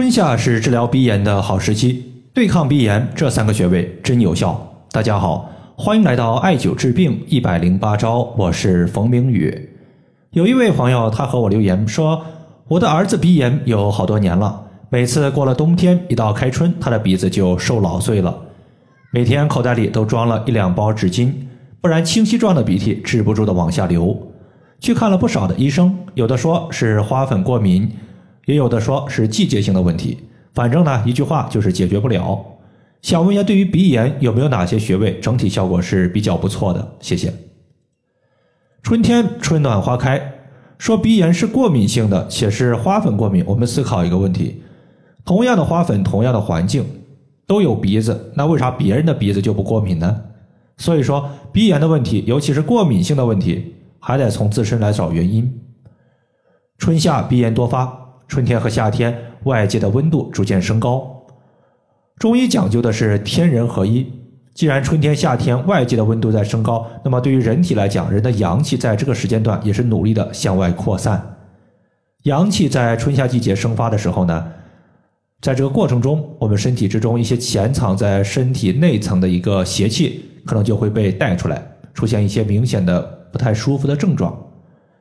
春夏是治疗鼻炎的好时期，对抗鼻炎这三个穴位真有效。大家好，欢迎来到艾灸治病一百零八招，我是冯明宇。有一位朋友他和我留言说，我的儿子鼻炎有好多年了，每次过了冬天，一到开春，他的鼻子就受老碎了，每天口袋里都装了一两包纸巾，不然清晰状的鼻涕止不住的往下流。去看了不少的医生，有的说是花粉过敏，也有的说是季节性的问题。反正呢，一句话就是解决不了。想问一下，对于鼻炎有没有哪些穴位整体效果是比较不错的？谢谢。春天春暖花开，说鼻炎是过敏性的，且是花粉过敏。我们思考一个问题：同样的花粉，同样的环境，都有鼻子，那为啥别人的鼻子就不过敏呢？所以说，鼻炎的问题，尤其是过敏性的问题。还得从自身来找原因。春夏鼻炎多发，春天和夏天外界的温度逐渐升高。中医讲究的是天人合一。既然春天、夏天外界的温度在升高，那么对于人体来讲，人的阳气在这个时间段也是努力的向外扩散。阳气在春夏季节生发的时候呢，在这个过程中，我们身体之中一些潜藏在身体内层的一个邪气，可能就会被带出来，出现一些明显的。不太舒服的症状，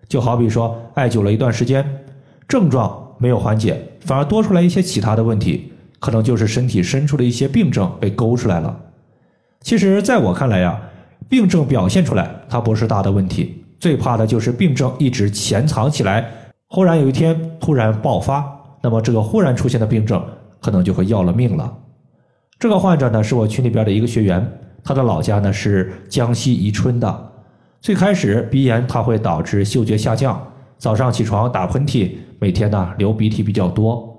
就好比说艾灸了一段时间，症状没有缓解，反而多出来一些其他的问题，可能就是身体深处的一些病症被勾出来了。其实，在我看来呀，病症表现出来它不是大的问题，最怕的就是病症一直潜藏起来，忽然有一天突然爆发，那么这个忽然出现的病症可能就会要了命了。这个患者呢，是我群里边的一个学员，他的老家呢是江西宜春的。最开始鼻炎它会导致嗅觉下降，早上起床打喷嚏，每天呢流鼻涕比较多。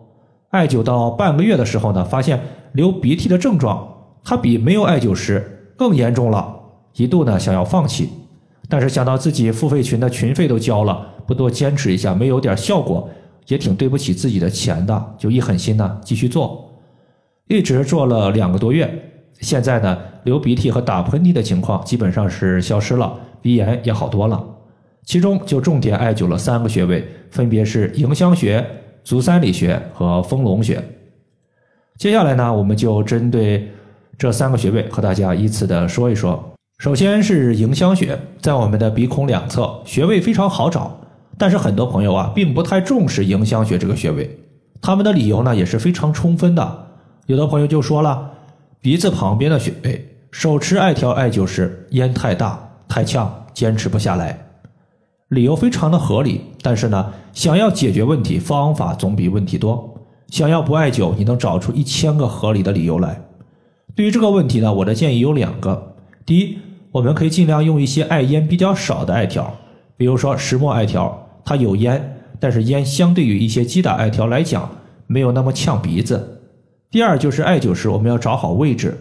艾灸到半个月的时候呢，发现流鼻涕的症状它比没有艾灸时更严重了，一度呢想要放弃，但是想到自己付费群的群费都交了，不多坚持一下没有点效果，也挺对不起自己的钱的，就一狠心呢继续做，一直做了两个多月，现在呢流鼻涕和打喷嚏的情况基本上是消失了。鼻炎也好多了，其中就重点艾灸了三个穴位，分别是迎香穴、足三里穴和丰隆穴。接下来呢，我们就针对这三个穴位和大家依次的说一说。首先是迎香穴，在我们的鼻孔两侧，穴位非常好找，但是很多朋友啊，并不太重视迎香穴这个穴位，他们的理由呢也是非常充分的。有的朋友就说了，鼻子旁边的穴位，手持艾条艾灸时烟太大。太呛，坚持不下来，理由非常的合理。但是呢，想要解决问题，方法总比问题多。想要不艾灸，你能找出一千个合理的理由来。对于这个问题呢，我的建议有两个：第一，我们可以尽量用一些艾烟比较少的艾条，比如说石墨艾条，它有烟，但是烟相对于一些击打艾条来讲，没有那么呛鼻子。第二，就是艾灸时我们要找好位置。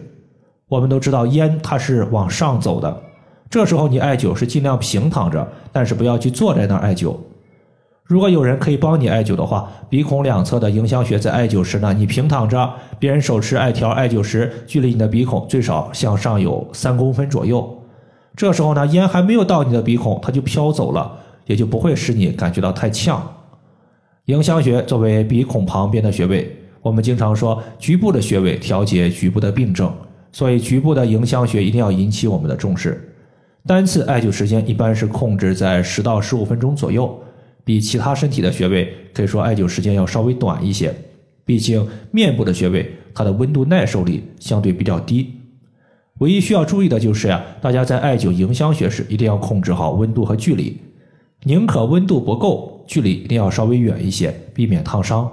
我们都知道烟它是往上走的。这时候你艾灸是尽量平躺着，但是不要去坐在那儿艾灸。如果有人可以帮你艾灸的话，鼻孔两侧的迎香穴在艾灸时呢，你平躺着，别人手持艾条艾灸时，距离你的鼻孔最少向上有三公分左右。这时候呢，烟还没有到你的鼻孔，它就飘走了，也就不会使你感觉到太呛。迎香穴作为鼻孔旁边的穴位，我们经常说局部的穴位调节局部的病症，所以局部的迎香穴一定要引起我们的重视。单次艾灸时间一般是控制在十到十五分钟左右，比其他身体的穴位可以说艾灸时间要稍微短一些。毕竟面部的穴位，它的温度耐受力相对比较低。唯一需要注意的就是呀，大家在艾灸迎香穴时一定要控制好温度和距离，宁可温度不够，距离一定要稍微远一些，避免烫伤。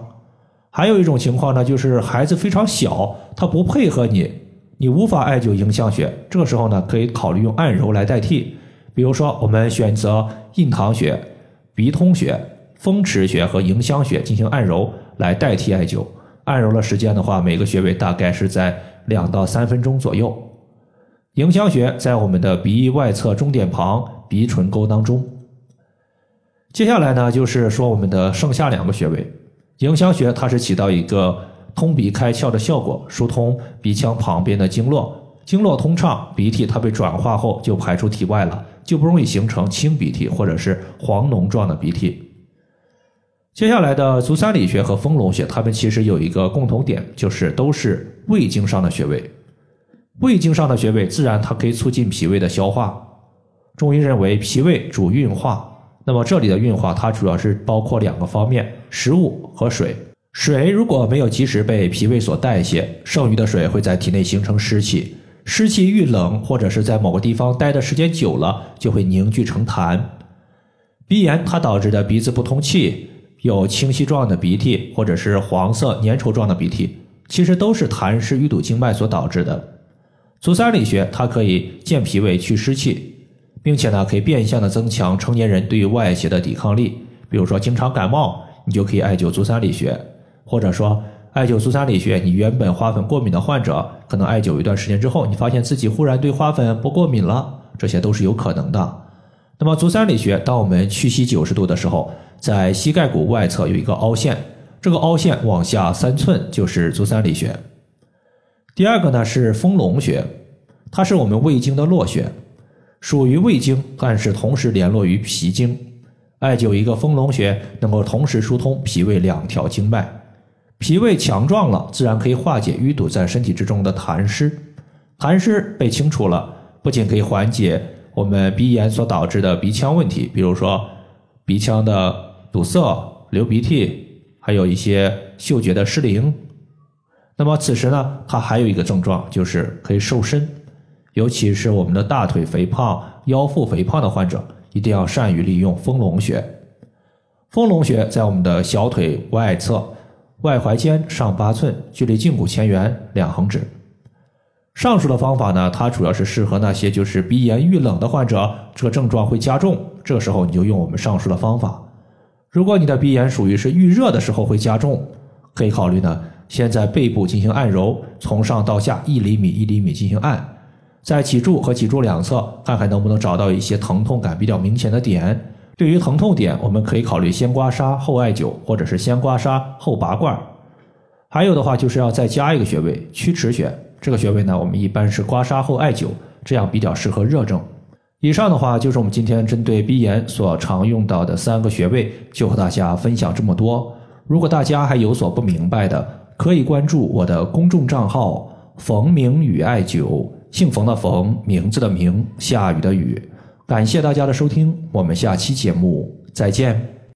还有一种情况呢，就是孩子非常小，他不配合你。你无法艾灸迎香穴，这个时候呢，可以考虑用按揉来代替。比如说，我们选择印堂穴、鼻通穴、风池穴和迎香穴进行按揉来代替艾灸。按揉的时间的话，每个穴位大概是在两到三分钟左右。迎香穴在我们的鼻翼外侧中点旁鼻唇沟当中。接下来呢，就是说我们的剩下两个穴位。迎香穴它是起到一个。通鼻开窍的效果，疏通鼻腔旁边的经络，经络通畅，鼻涕它被转化后就排出体外了，就不容易形成清鼻涕或者是黄脓状的鼻涕。接下来的足三里穴和丰隆穴，它们其实有一个共同点，就是都是胃经上的穴位。胃经上的穴位，自然它可以促进脾胃的消化。中医认为脾胃主运化，那么这里的运化，它主要是包括两个方面：食物和水。水如果没有及时被脾胃所代谢，剩余的水会在体内形成湿气，湿气遇冷或者是在某个地方待的时间久了，就会凝聚成痰。鼻炎它导致的鼻子不通气。有清晰状的鼻涕，或者是黄色粘稠状的鼻涕，其实都是痰湿淤堵经脉所导致的。足三里穴它可以健脾胃、祛湿气，并且呢可以变相的增强成年人对于外邪的抵抗力。比如说经常感冒，你就可以艾灸足三里穴，或者说艾灸足三里穴，你原本花粉过敏的患者，可能艾灸一段时间之后，你发现自己忽然对花粉不过敏了，这些都是有可能的。那么足三里穴，当我们屈膝九十度的时候。在膝盖骨外侧有一个凹陷，这个凹陷往下三寸就是足三里穴。第二个呢是丰隆穴，它是我们胃经的络穴，属于胃经，但是同时联络于脾经。艾灸一个丰隆穴，能够同时疏通脾胃两条经脉，脾胃强壮了，自然可以化解淤堵在身体之中的痰湿。痰湿被清除了，不仅可以缓解我们鼻炎所导致的鼻腔问题，比如说鼻腔的。堵塞、流鼻涕，还有一些嗅觉的失灵。那么此时呢，它还有一个症状，就是可以瘦身。尤其是我们的大腿肥胖、腰腹肥胖的患者，一定要善于利用丰隆穴。丰隆穴在我们的小腿外侧外踝尖上八寸，距离胫骨前缘两横指。上述的方法呢，它主要是适合那些就是鼻炎遇冷的患者，这个症状会加重，这个时候你就用我们上述的方法。如果你的鼻炎属于是遇热的时候会加重，可以考虑呢，先在背部进行按揉，从上到下一厘米一厘米进行按，在脊柱和脊柱两侧看看能不能找到一些疼痛感比较明显的点。对于疼痛点，我们可以考虑先刮痧后艾灸，或者是先刮痧后拔罐。还有的话就是要再加一个穴位曲池穴，这个穴位呢，我们一般是刮痧后艾灸，这样比较适合热症。以上的话就是我们今天针对鼻炎所常用到的三个穴位，就和大家分享这么多。如果大家还有所不明白的，可以关注我的公众账号“冯明宇艾灸”，姓冯的冯，名字的名，下雨的雨。感谢大家的收听，我们下期节目再见。